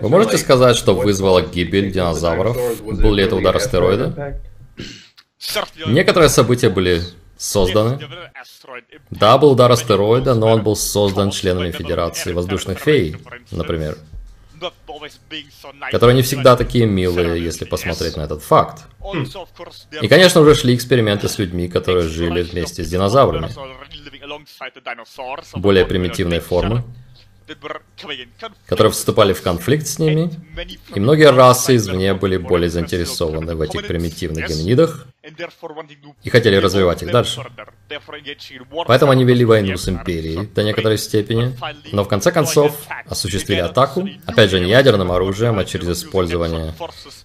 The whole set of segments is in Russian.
Вы можете сказать, что вызвало гибель динозавров? Был ли это удар астероида? Некоторые события были созданы. Да, был удар астероида, но он был создан членами Федерации Воздушных Фей, например. Которые не всегда такие милые, если посмотреть на этот факт. И, конечно, уже шли эксперименты с людьми, которые жили вместе с динозаврами. Более примитивные формы которые вступали в конфликт с ними, и многие расы извне были более заинтересованы в этих примитивных гоминидах и хотели развивать их дальше. Поэтому они вели войну с Империей до некоторой степени, но в конце концов осуществили атаку, опять же не ядерным оружием, а через использование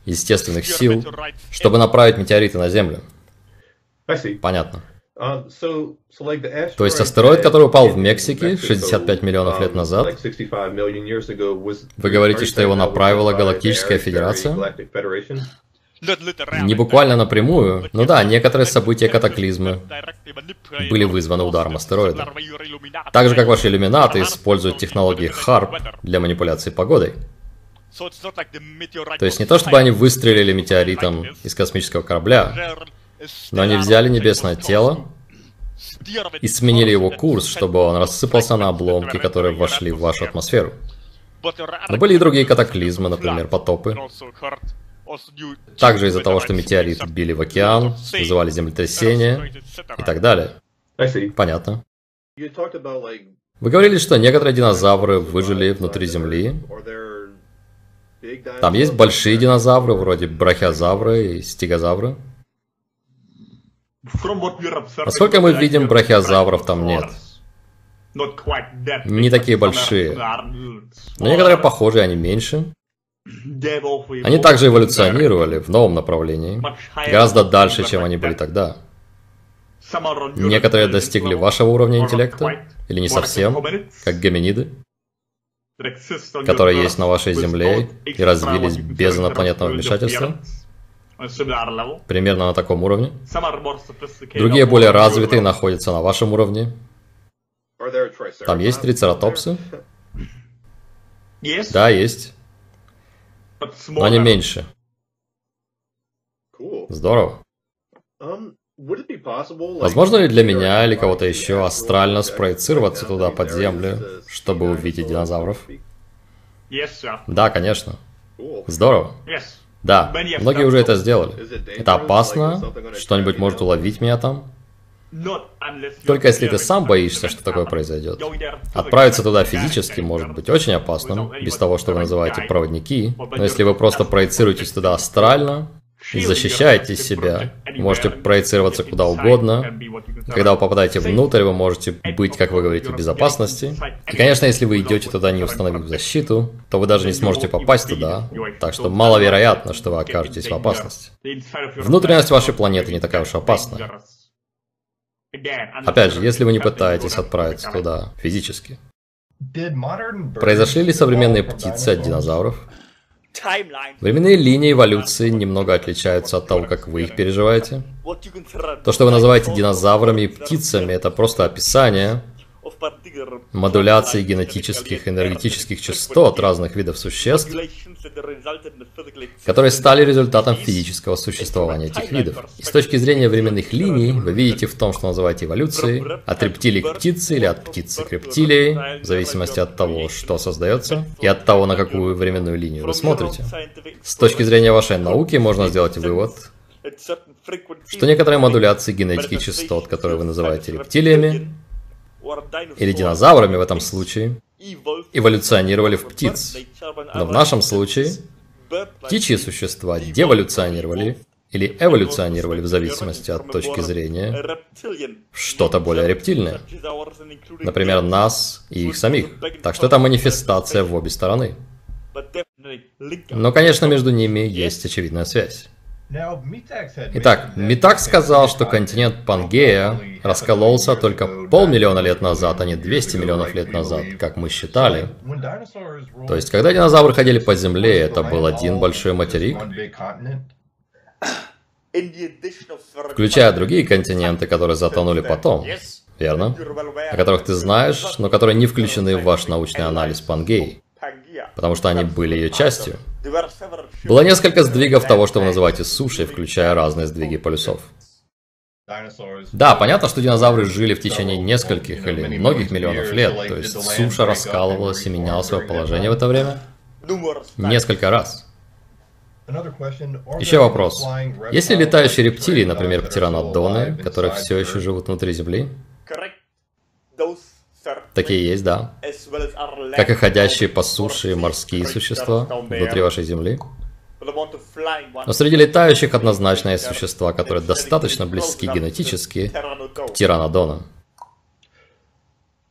естественных сил, чтобы направить метеориты на Землю. Понятно. Uh, То есть астероид, который упал в Мексике 65 миллионов лет um, назад, вы говорите, что его направила Галактическая Федерация? Не буквально напрямую, но да, некоторые события катаклизмы были вызваны ударом астероида. Так же, как ваши иллюминаты используют технологии HARP для манипуляции погодой. То есть не то, чтобы они выстрелили метеоритом из космического корабля, но они взяли небесное тело и сменили его курс, чтобы он рассыпался на обломки, которые вошли в вашу атмосферу. Но были и другие катаклизмы, например, потопы. Также из-за того, что метеориты били в океан, вызывали землетрясения и так далее. Понятно. Вы говорили, что некоторые динозавры выжили внутри Земли. Там есть большие динозавры, вроде брахиозавры и стегозавры. Насколько мы видим, брахиозавров там нет. Не такие большие. Но некоторые похожие, они меньше. Они также эволюционировали в новом направлении, гораздо дальше, чем они были тогда. Некоторые достигли вашего уровня интеллекта, или не совсем, как гоминиды, которые есть на вашей Земле и развились без инопланетного вмешательства. Примерно на таком уровне. Другие более развитые находятся на вашем уровне. Там есть трицератопсы? Да, есть. Но они меньше. Здорово. Um, Возможно ли для меня или кого-то еще астрально спроецироваться туда под землю, чтобы увидеть динозавров? Да, конечно. Здорово. Да, многие уже это сделали. Это опасно? Что-нибудь может уловить меня там? Только если ты сам боишься, что такое произойдет. Отправиться туда физически может быть очень опасным, без того, что вы называете проводники. Но если вы просто проецируетесь туда астрально, и защищаете себя. Можете проецироваться куда угодно. Когда вы попадаете внутрь, вы можете быть, как вы говорите, в безопасности. И, конечно, если вы идете туда, не установив защиту, то вы даже не сможете попасть туда. Так что маловероятно, что вы окажетесь в опасности. Внутренность вашей планеты не такая уж опасна. Опять же, если вы не пытаетесь отправиться туда физически. Произошли ли современные птицы от динозавров? Временные линии эволюции немного отличаются от того, как вы их переживаете. То, что вы называете динозаврами и птицами, это просто описание модуляции генетических энергетических частот разных видов существ, которые стали результатом физического существования этих видов. И с точки зрения временных линий, вы видите в том, что называете эволюцией, от рептилий к птице или от птицы к рептилии, в зависимости от того, что создается, и от того, на какую временную линию вы смотрите. С точки зрения вашей науки можно сделать вывод, что некоторые модуляции генетики частот, которые вы называете рептилиями, или динозаврами в этом случае, эволюционировали в птиц. Но в нашем случае птичьи существа деволюционировали или эволюционировали в зависимости от точки зрения что-то более рептильное. Например, нас и их самих. Так что это манифестация в обе стороны. Но, конечно, между ними есть очевидная связь. Итак, Митак сказал, что континент Пангея раскололся только полмиллиона лет назад, а не 200 миллионов лет назад, как мы считали. То есть, когда динозавры ходили по Земле, это был один большой материк? Включая другие континенты, которые затонули потом, верно? О которых ты знаешь, но которые не включены в ваш научный анализ Пангеи. Потому что они были ее частью. Было несколько сдвигов того, что вы называете сушей, включая разные сдвиги полюсов. Да, понятно, что динозавры жили в течение нескольких или многих миллионов лет, то есть суша раскалывалась и меняла свое положение в это время несколько раз. Еще вопрос. Есть ли летающие рептилии, например, птеранодоны, которые все еще живут внутри Земли? Такие есть, да. Как и ходящие по суше морские существа внутри вашей Земли. Но среди летающих однозначно есть существа, которые достаточно близки генетически к тиранодонам.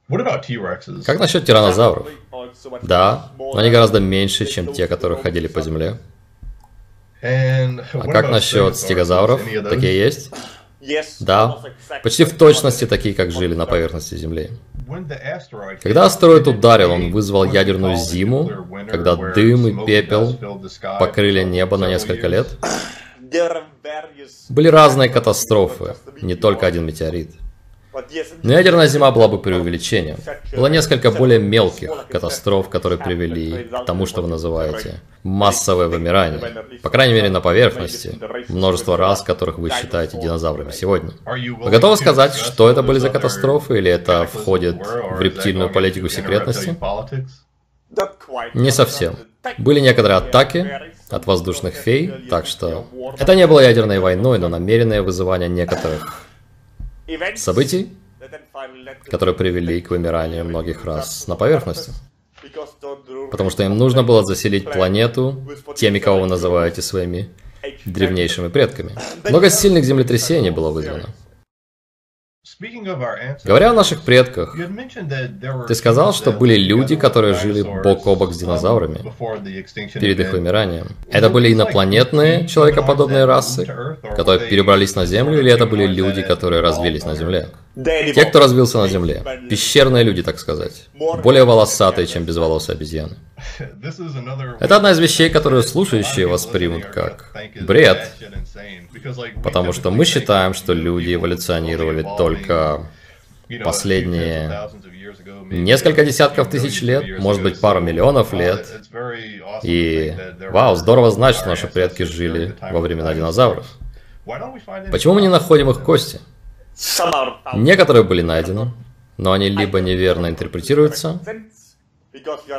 Как насчет тиранозавров? Да, но они гораздо меньше, чем те, которые ходили по земле. А как насчет стегозавров? Такие есть? Да, почти в точности такие, как жили на поверхности Земли. Когда астероид ударил, он вызвал ядерную зиму, когда дым и пепел покрыли небо на несколько лет. Были разные катастрофы, не только один метеорит. Но ядерная зима была бы преувеличением. Было несколько более мелких катастроф, которые привели к тому, что вы называете массовое вымирание. По крайней мере, на поверхности. Множество раз, которых вы считаете динозаврами сегодня. Вы готовы сказать, что это были за катастрофы, или это входит в рептильную политику секретности? Не совсем. Были некоторые атаки от воздушных фей, так что... Это не было ядерной войной, но намеренное вызывание некоторых событий, которые привели к вымиранию многих рас на поверхности. Потому что им нужно было заселить планету теми, кого вы называете своими древнейшими предками. Много сильных землетрясений было вызвано. Говоря о наших предках, ты сказал, что были люди, которые жили бок о бок с динозаврами перед их вымиранием. Это были инопланетные человекоподобные расы, которые перебрались на Землю, или это были люди, которые развились на Земле? Те, кто развился на Земле. Пещерные люди, так сказать. Более волосатые, чем безволосые обезьяны. Это одна из вещей, которую слушающие воспримут как бред, потому что мы считаем, что люди эволюционировали только последние несколько десятков тысяч лет, может быть, пару миллионов лет. И, вау, здорово знать, что наши предки жили во времена динозавров. Почему мы не находим их кости? Некоторые были найдены, но они либо неверно интерпретируются,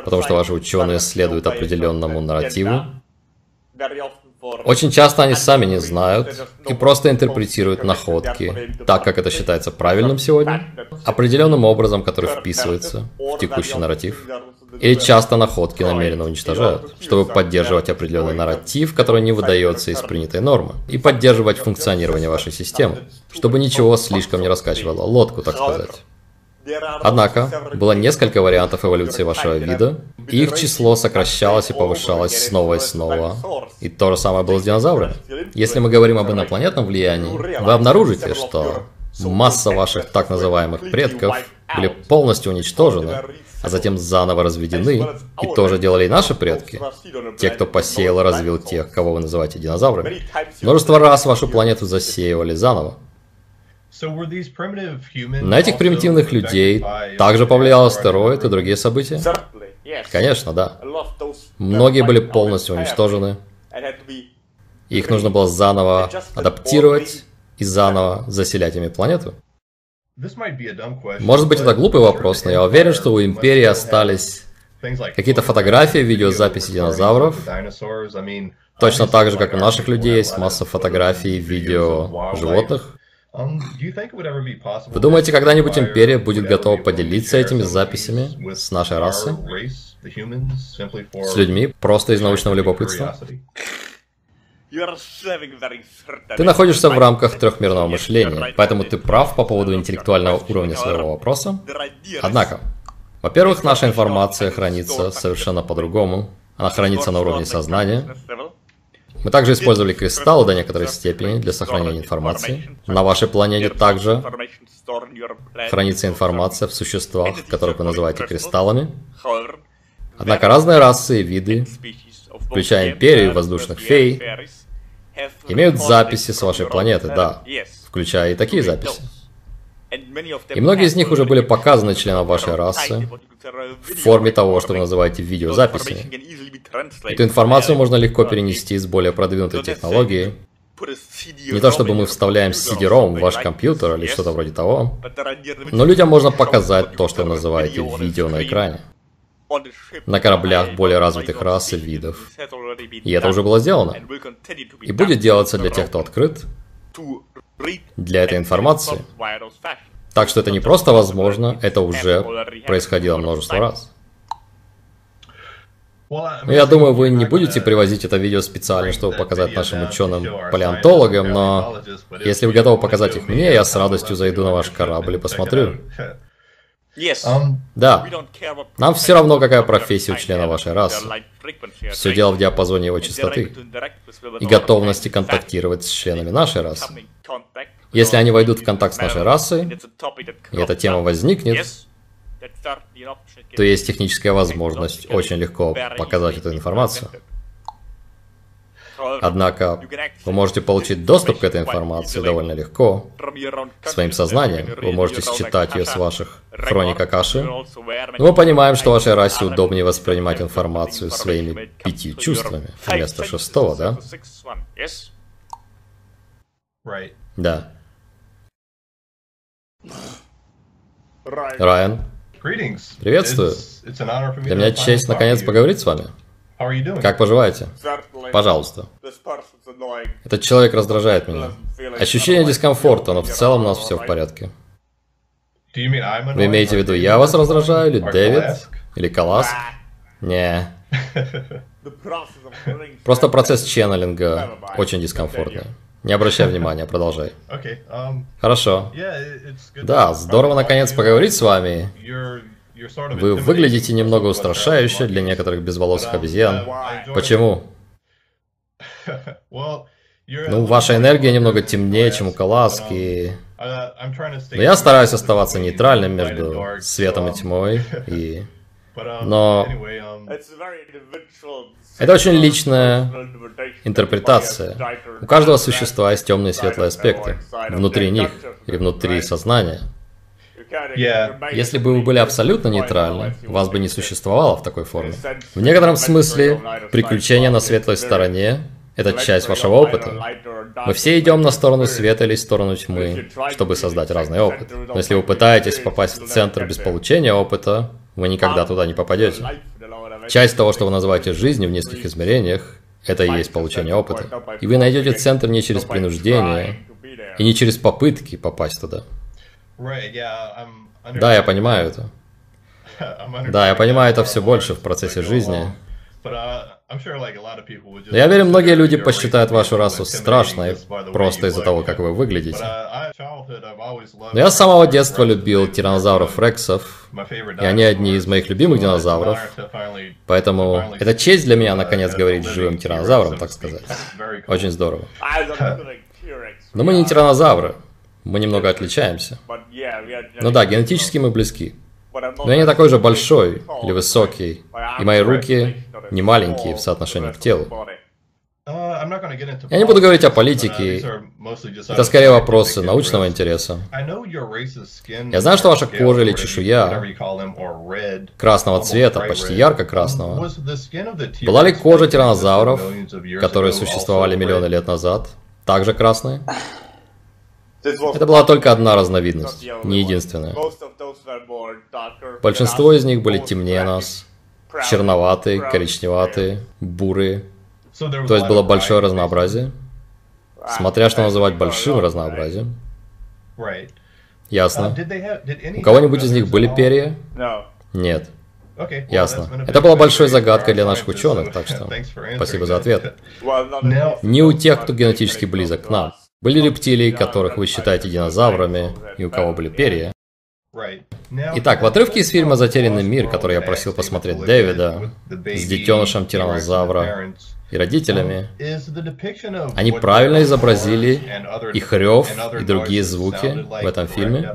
потому что ваши ученые следуют определенному нарративу. Очень часто они сами не знают и просто интерпретируют находки так, как это считается правильным сегодня, определенным образом, который вписывается в текущий нарратив. Или часто находки намеренно уничтожают, чтобы поддерживать определенный нарратив, который не выдается из принятой нормы, и поддерживать функционирование вашей системы, чтобы ничего слишком не раскачивало лодку, так сказать. Однако, было несколько вариантов эволюции вашего вида, и их число сокращалось и повышалось снова и снова. И то же самое было с динозаврами. Если мы говорим об инопланетном влиянии, вы обнаружите, что масса ваших так называемых предков были полностью уничтожены, а затем заново разведены, и тоже делали и наши предки. Те, кто посеял и развил тех, кого вы называете динозаврами. Множество раз вашу планету засеивали заново. На этих примитивных людей также повлиял астероид и другие события? Конечно, да. Многие были полностью уничтожены. Их нужно было заново адаптировать и заново заселять ими планету. Может быть, это глупый вопрос, но я уверен, что у Империи остались какие-то фотографии, видеозаписи динозавров. Точно так же, как у наших людей есть масса фотографий и видео животных. Um, Вы думаете, когда-нибудь Империя будет готова поделиться этими записями с нашей расой? С людьми, просто из научного любопытства? Ты находишься в рамках трехмерного мышления, поэтому ты прав по поводу интеллектуального уровня своего вопроса. Однако, во-первых, наша информация хранится совершенно по-другому. Она хранится на уровне сознания, мы также использовали кристаллы до некоторой степени для сохранения информации. На вашей планете также хранится информация в существах, которых вы называете кристаллами. Однако разные расы и виды, включая империю воздушных фей, имеют записи с вашей планеты, да, включая и такие записи. И многие из них уже были показаны членам вашей расы в форме того, что вы называете видеозаписями. Эту информацию можно легко перенести с более продвинутой технологией. Не то чтобы мы вставляем CD-ROM в ваш компьютер или что-то вроде того, но людям можно показать то, что вы называете видео на экране. На кораблях более развитых рас и видов. И это уже было сделано. И будет делаться для тех, кто открыт для этой информации. Так что это не просто возможно, это уже происходило множество раз. Ну, я думаю, вы не будете привозить это видео специально, чтобы показать нашим ученым-палеонтологам, но если вы готовы показать их мне, я с радостью зайду на ваш корабль и посмотрю. Да. Нам все равно, какая профессия у члена вашей расы. Все дело в диапазоне его частоты и готовности контактировать с членами нашей расы. Если они войдут в контакт с нашей расой, и эта тема возникнет, то есть техническая возможность очень легко показать эту информацию. Однако вы можете получить доступ к этой информации довольно легко, своим сознанием. Вы можете считать ее с ваших хроник Акаши. Но мы понимаем, что вашей расе удобнее воспринимать информацию своими пятью чувствами вместо шестого, да? Да. Райан. Приветствую. Для меня честь наконец поговорить с вами. Как поживаете? Пожалуйста. Этот человек раздражает меня. Ощущение дискомфорта, но в целом у нас все в порядке. Вы имеете в виду, я вас раздражаю, или Дэвид, или Каласк? Не. Просто процесс ченнелинга очень дискомфортный. Не обращай внимания, продолжай. Um, Хорошо. Да, здорово наконец поговорить с вами. Вы выглядите немного устрашающе для некоторых безволосых обезьян. Почему? Ну, ваша энергия немного темнее, чем у Каласки. Но я стараюсь оставаться нейтральным между светом и тьмой, и... Но... Это очень личная интерпретация. У каждого существа есть темные и светлые аспекты. Внутри них или внутри сознания. Если бы вы были абсолютно нейтральны, вас бы не существовало в такой форме. В некотором смысле, приключения на светлой стороне – это часть вашего опыта. Мы все идем на сторону света или сторону тьмы, чтобы создать разный опыт. Но если вы пытаетесь попасть в центр без получения опыта, вы никогда туда не попадете. Часть того, что вы называете жизнью в нескольких измерениях, это и есть получение опыта. И вы найдете центр не через принуждение и не через попытки попасть туда. Да, я понимаю это. Да, я понимаю это все больше в процессе жизни. Uh, Но я верю, многие люди посчитают вашу расу страшной просто из-за того, как вы выглядите. Uh, Но я с самого детства любил тиранозавров рексов, и они одни из моих любимых динозавров. Поэтому это честь для меня, наконец, говорить с живым тиранозавром, так сказать. Очень здорово. Но мы не тиранозавры. Мы немного отличаемся. Ну да, генетически мы близки. Но я не такой же большой или высокий, и мои руки не маленькие в соотношении к телу. Я не буду говорить о политике. Это скорее вопросы научного интереса. Я знаю, что ваша кожа или чешуя красного цвета, почти ярко-красного. Была ли кожа тиранозавров, которые существовали миллионы лет назад, также красная? Это была только одна разновидность, не единственная. Большинство из них были темнее нас, черноватые, коричневатые, бурые. То есть было большое разнообразие, смотря что называть большим разнообразием. Ясно. У кого-нибудь из них были перья? Нет. Ясно. Это была большой загадкой для наших ученых, так что спасибо за ответ. Не у тех, кто генетически близок к нам. Были рептилии, которых вы считаете динозаврами, и у кого были перья. Итак, в отрывке из фильма «Затерянный мир», который я просил посмотреть Дэвида, с детенышем тиранозавра и родителями, они правильно изобразили их рев и другие звуки в этом фильме?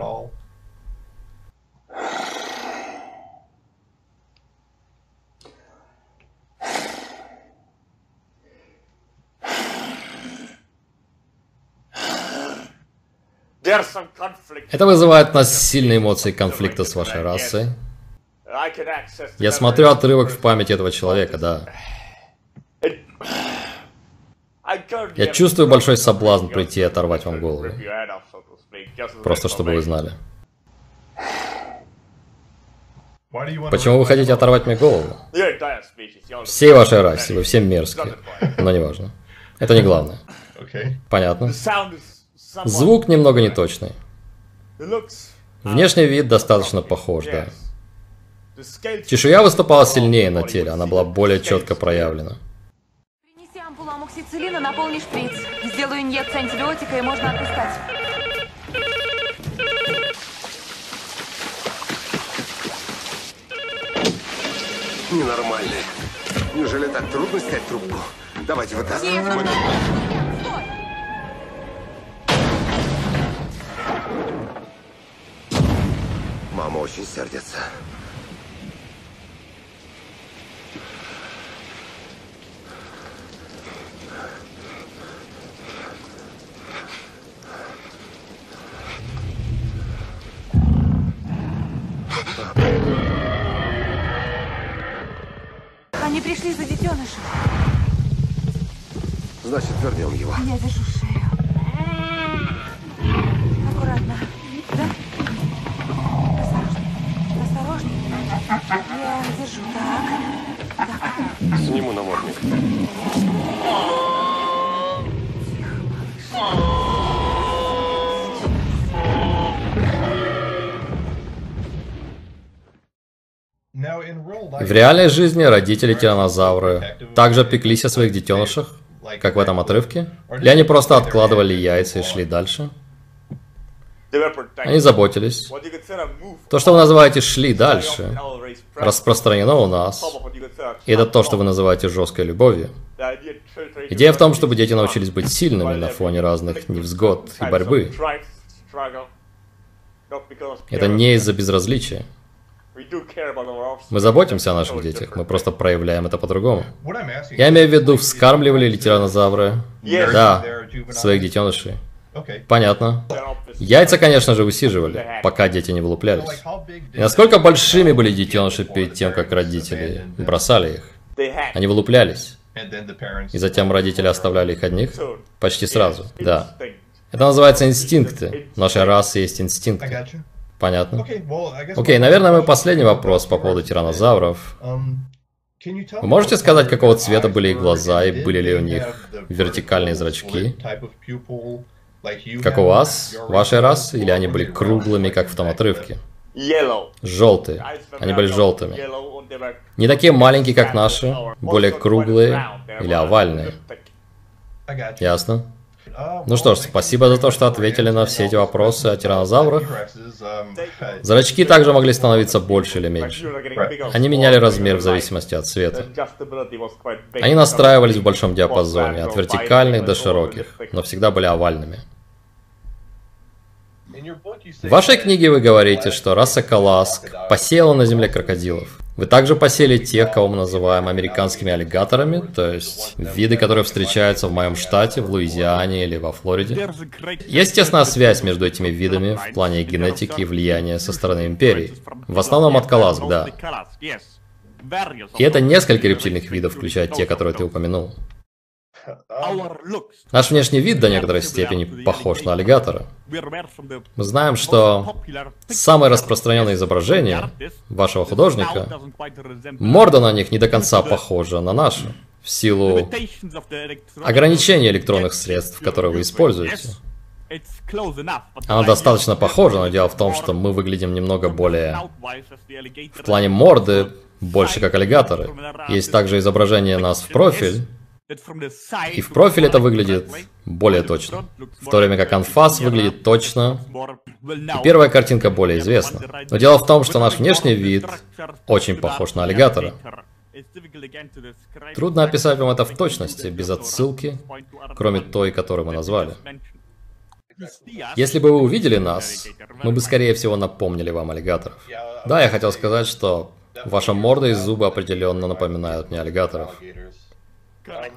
Это вызывает у нас сильные эмоции конфликта с вашей расой. Я смотрю отрывок в памяти этого человека, да. Я чувствую большой соблазн прийти и оторвать вам голову. Просто чтобы вы знали. Почему вы хотите оторвать мне голову? Всей вашей расе, вы все мерзкие. Но неважно. Это не главное. Понятно. Звук немного неточный. Внешний вид достаточно похож, да. Чешуя выступала сильнее на теле, она была более четко проявлена. Принеси ампулу амоксициллина, наполни шприц. Сделаю инъекцию антибиотика и можно отпускать. Ненормальные. Неужели так трудно снять трубку? Давайте вытаскивать. Мама очень сердится. Они пришли за детенышем. Значит, вернем его. Я вяжу реальной жизни родители тиранозавры также пеклись о своих детенышах, как в этом отрывке? Или они просто откладывали яйца и шли дальше? Они заботились. То, что вы называете «шли дальше», распространено у нас. И это то, что вы называете жесткой любовью. Идея в том, чтобы дети научились быть сильными на фоне разных невзгод и борьбы. Это не из-за безразличия. Мы заботимся о наших детях, мы просто проявляем это по-другому. Я имею в виду, вскармливали ли тиранозавры? Да, своих детенышей. Понятно. Яйца, конечно же, высиживали, пока дети не вылуплялись. И насколько большими были детеныши перед тем, как родители бросали их? Они вылуплялись. И затем родители оставляли их одних? Почти сразу, да. Это называется инстинкты. В нашей расы есть инстинкты. Понятно? Окей, наверное, мой последний вопрос по поводу тиранозавров. Вы можете сказать, какого цвета были их глаза и были ли у них вертикальные зрачки? Как у вас, вашей расы, или они были круглыми, как в том отрывке? Желтые. Они были желтыми. Не такие маленькие, как наши, более круглые или овальные. Ясно? Ну что ж, спасибо за то, что ответили на все эти вопросы о тиранозаврах. Зрачки также могли становиться больше или меньше. Они меняли размер в зависимости от цвета. Они настраивались в большом диапазоне, от вертикальных до широких, но всегда были овальными. В вашей книге вы говорите, что раса Каласк посеяла на земле крокодилов. Вы также посели тех, кого мы называем американскими аллигаторами, то есть виды, которые встречаются в моем штате, в Луизиане или во Флориде. Есть тесная связь между этими видами в плане генетики и влияния со стороны империи. В основном от Каласк, да. И это несколько рептильных видов, включая те, которые ты упомянул. Наш внешний вид до некоторой степени похож на аллигатора. Мы знаем, что самое распространенное изображение вашего художника, морда на них не до конца похожа на нашу, в силу ограничения электронных средств, которые вы используете. Она достаточно похожа, но дело в том, что мы выглядим немного более... В плане морды, больше как аллигаторы. Есть также изображение нас в профиль, и в профиле это выглядит более точно. В то время как анфас выглядит точно, и первая картинка более известна. Но дело в том, что наш внешний вид очень похож на аллигатора. Трудно описать вам это в точности, без отсылки, кроме той, которую мы назвали. Если бы вы увидели нас, мы бы скорее всего напомнили вам аллигаторов. Да, я хотел сказать, что ваша морда и зубы определенно напоминают мне аллигаторов.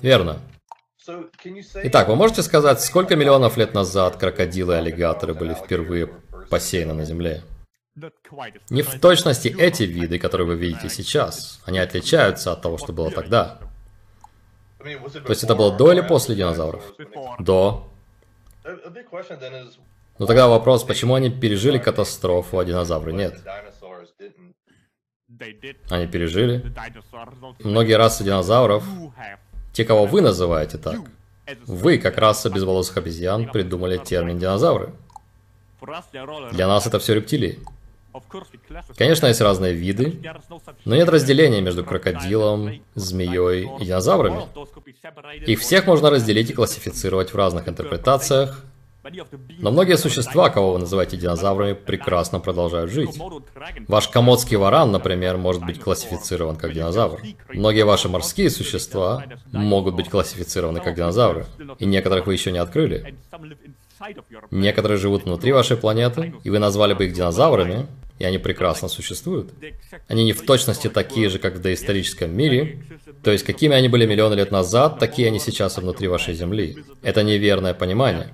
Верно. Итак, вы можете сказать, сколько миллионов лет назад крокодилы и аллигаторы были впервые посеяны на Земле? Не в точности эти виды, которые вы видите сейчас. Они отличаются от того, что было тогда. То есть это было до или после динозавров? До. Ну тогда вопрос, почему они пережили катастрофу, а динозавры нет? Они пережили. Многие расы динозавров, те, кого вы называете так, вы, как раса безволосых обезьян, придумали термин динозавры. Для нас это все рептилии. Конечно, есть разные виды, но нет разделения между крокодилом, змеей и динозаврами. Их всех можно разделить и классифицировать в разных интерпретациях, но многие существа, кого вы называете динозаврами, прекрасно продолжают жить. Ваш комодский варан, например, может быть классифицирован как динозавр. Многие ваши морские существа могут быть классифицированы как динозавры, и некоторых вы еще не открыли. Некоторые живут внутри вашей планеты, и вы назвали бы их динозаврами, и они прекрасно существуют. Они не в точности такие же, как в доисторическом мире, то есть какими они были миллионы лет назад, такие они сейчас и внутри вашей Земли. Это неверное понимание.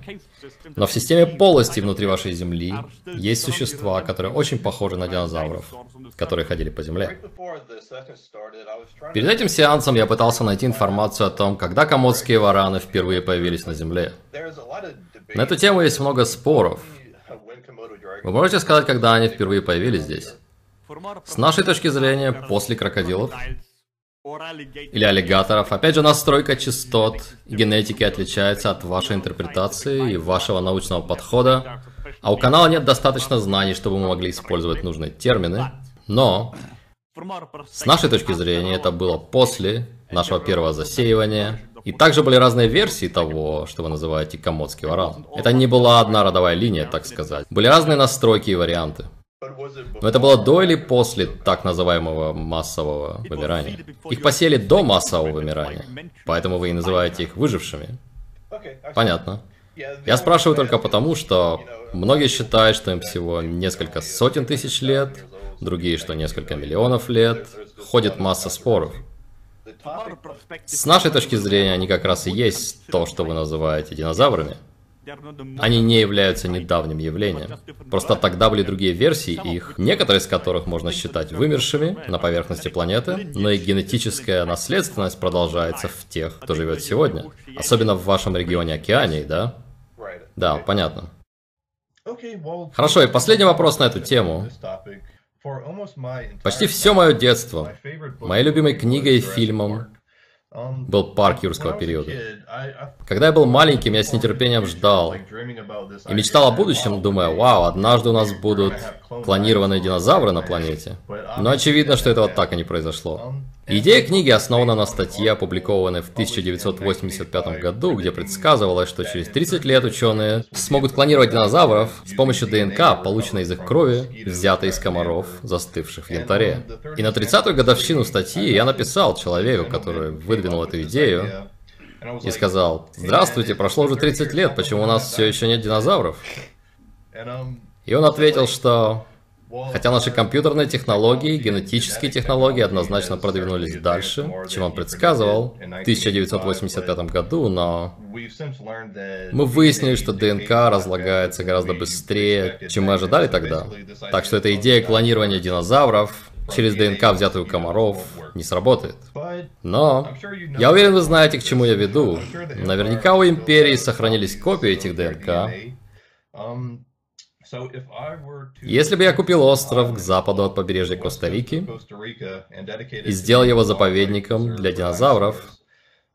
Но в системе полости внутри вашей Земли есть существа, которые очень похожи на динозавров, которые ходили по Земле. Перед этим сеансом я пытался найти информацию о том, когда комодские вараны впервые появились на Земле. На эту тему есть много споров. Вы можете сказать, когда они впервые появились здесь? С нашей точки зрения, после крокодилов или аллигаторов. Опять же, настройка частот генетики отличается от вашей интерпретации и вашего научного подхода. А у канала нет достаточно знаний, чтобы мы могли использовать нужные термины. Но, с нашей точки зрения, это было после нашего первого засеивания. И также были разные версии того, что вы называете комодский варан. Это не была одна родовая линия, так сказать. Были разные настройки и варианты. Но это было до или после так называемого массового вымирания? Их посели до массового вымирания, поэтому вы и называете их выжившими. Понятно. Я спрашиваю только потому, что многие считают, что им всего несколько сотен тысяч лет, другие, что несколько миллионов лет. Ходит масса споров. С нашей точки зрения, они как раз и есть то, что вы называете динозаврами. Они не являются недавним явлением. Просто тогда были другие версии их, некоторые из которых можно считать вымершими на поверхности планеты, но и генетическая наследственность продолжается в тех, кто живет сегодня. Особенно в вашем регионе Океании, да? Да, понятно. Хорошо, и последний вопрос на эту тему. Почти все мое детство, моей любимой книгой и фильмом был парк юрского периода. Когда я был маленьким, я с нетерпением ждал и мечтал о будущем, думая, вау, однажды у нас будут клонированные динозавры на планете. Но очевидно, что этого так и не произошло. Идея книги основана на статье, опубликованной в 1985 году, где предсказывалось, что через 30 лет ученые смогут клонировать динозавров с помощью ДНК, полученной из их крови, взятой из комаров, застывших в янтаре. И на 30-ю годовщину статьи я написал человеку, который выдвинул эту идею, и сказал, «Здравствуйте, прошло уже 30 лет, почему у нас все еще нет динозавров?» И он ответил, что Хотя наши компьютерные технологии, генетические технологии однозначно продвинулись дальше, чем он предсказывал в 1985 году, но мы выяснили, что ДНК разлагается гораздо быстрее, чем мы ожидали тогда. Так что эта идея клонирования динозавров через ДНК, взятую у комаров, не сработает. Но я уверен, вы знаете, к чему я веду. Наверняка у Империи сохранились копии этих ДНК, если бы я купил остров к западу от побережья Коста-Рики и сделал его заповедником для динозавров,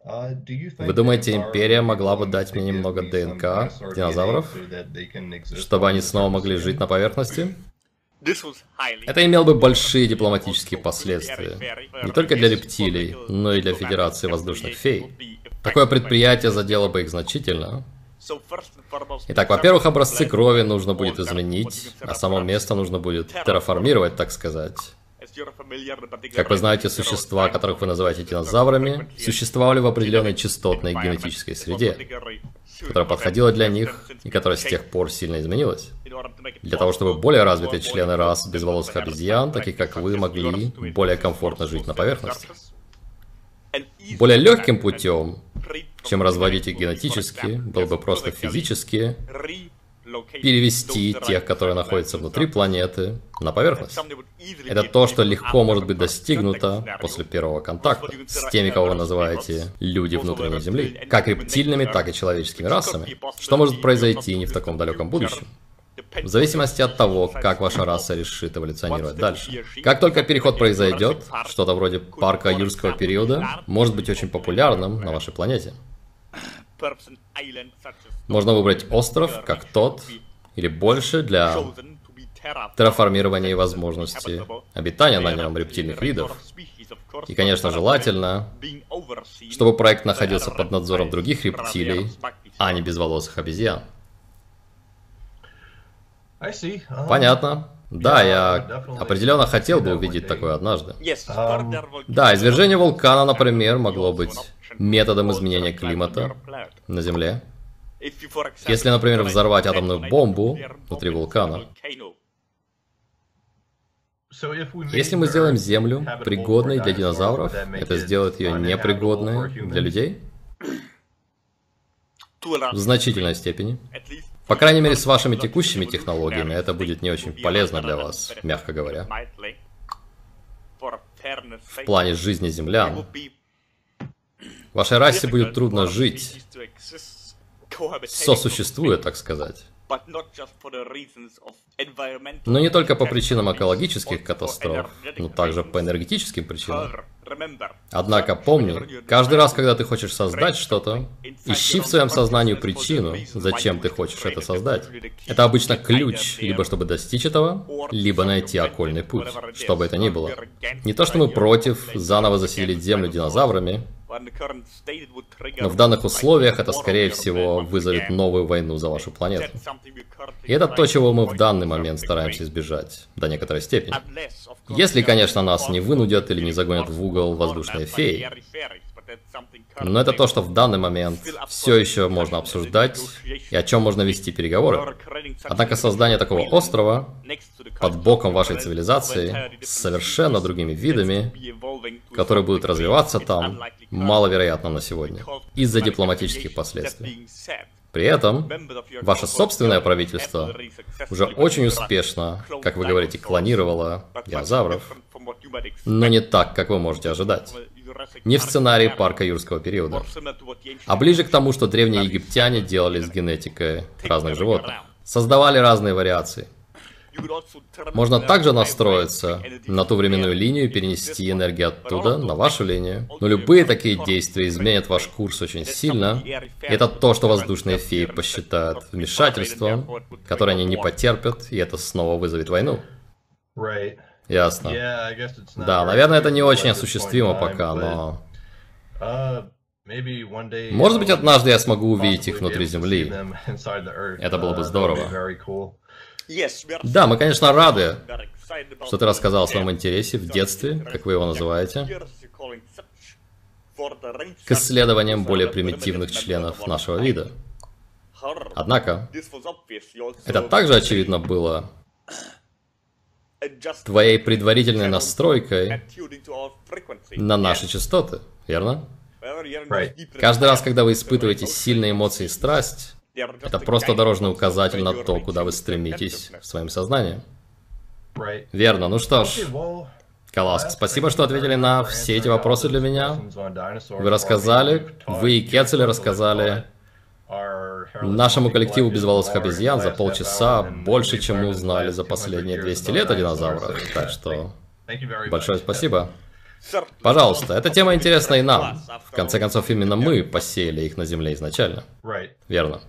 вы думаете, Империя могла бы дать мне немного ДНК динозавров, чтобы они снова могли жить на поверхности? Это имело бы большие дипломатические последствия, не только для рептилий, но и для Федерации воздушных фей. Такое предприятие задело бы их значительно, Итак, во-первых, образцы крови нужно будет изменить, а само место нужно будет терраформировать, так сказать. Как вы знаете, существа, которых вы называете динозаврами, существовали в определенной частотной генетической среде, которая подходила для них и которая с тех пор сильно изменилась. Для того, чтобы более развитые члены рас безволосых обезьян, таких как вы, могли более комфортно жить на поверхности. Более легким путем чем разводить их генетически, было бы просто физически перевести тех, которые находятся внутри планеты, на поверхность. Это то, что легко может быть достигнуто после первого контакта с теми, кого вы называете люди внутренней Земли, как рептильными, так и человеческими расами. Что может произойти не в таком далеком будущем? В зависимости от того, как ваша раса решит эволюционировать дальше. Как только переход произойдет, что-то вроде парка юрского периода может быть очень популярным на вашей планете. Можно выбрать остров, как тот, или больше для терраформирования и возможности обитания на нем рептильных видов. И, конечно, желательно, чтобы проект находился под надзором других рептилий, а не безволосых обезьян. Um, Понятно. Да, я определенно хотел бы увидеть такое однажды. Да, извержение вулкана, например, могло быть методом изменения климата на Земле. Если, например, взорвать атомную бомбу внутри вулкана. Если мы сделаем Землю пригодной для динозавров, это сделает ее непригодной для людей? В значительной степени. По крайней мере, с вашими текущими технологиями это будет не очень полезно для вас, мягко говоря. В плане жизни землян. Вашей расе будет трудно жить, сосуществуя, так сказать. Но не только по причинам экологических катастроф, но также по энергетическим причинам. Однако помни, каждый раз, когда ты хочешь создать что-то, ищи в своем сознании причину, зачем ты хочешь это создать. Это обычно ключ, либо чтобы достичь этого, либо найти окольный путь, что бы это ни было. Не то, что мы против заново заселить Землю динозаврами, но в данных условиях это, скорее всего, вызовет новую войну за вашу планету. И это то, чего мы в данный момент стараемся избежать, до некоторой степени. Если, конечно, нас не вынудят или не загонят в угол воздушные феи. Но это то, что в данный момент все еще можно обсуждать и о чем можно вести переговоры. Однако создание такого острова под боком вашей цивилизации с совершенно другими видами, которые будут развиваться там, маловероятно на сегодня из-за дипломатических последствий. При этом, ваше собственное правительство уже очень успешно, как вы говорите, клонировало динозавров, но не так, как вы можете ожидать. Не в сценарии парка юрского периода, а ближе к тому, что древние египтяне делали с генетикой разных животных. Создавали разные вариации. Можно также настроиться на ту временную линию и перенести энергию оттуда на вашу линию. Но любые такие действия изменят ваш курс очень сильно. И это то, что воздушные феи посчитают вмешательством, которое они не потерпят, и это снова вызовет войну. Ясно. Да, наверное, это не очень осуществимо пока, но... Может быть, однажды я смогу увидеть их внутри Земли. Это было бы здорово. Да, мы, конечно, рады, что ты рассказал о своем интересе в детстве, как вы его называете, к исследованиям более примитивных членов нашего вида. Однако, это также очевидно было твоей предварительной настройкой на наши частоты, верно? Каждый раз, когда вы испытываете сильные эмоции и страсть, это просто дорожный указатель на то, куда вы стремитесь в своем сознании. Верно. Ну что ж, Каласк, спасибо, что ответили на все эти вопросы для меня. Вы рассказали, вы и Кецель рассказали нашему коллективу безволосых обезьян за полчаса больше, чем мы узнали за последние 200 лет о динозаврах. Так что большое спасибо. Пожалуйста, эта тема интересна и нам. В конце концов, именно мы посеяли их на Земле изначально. Верно.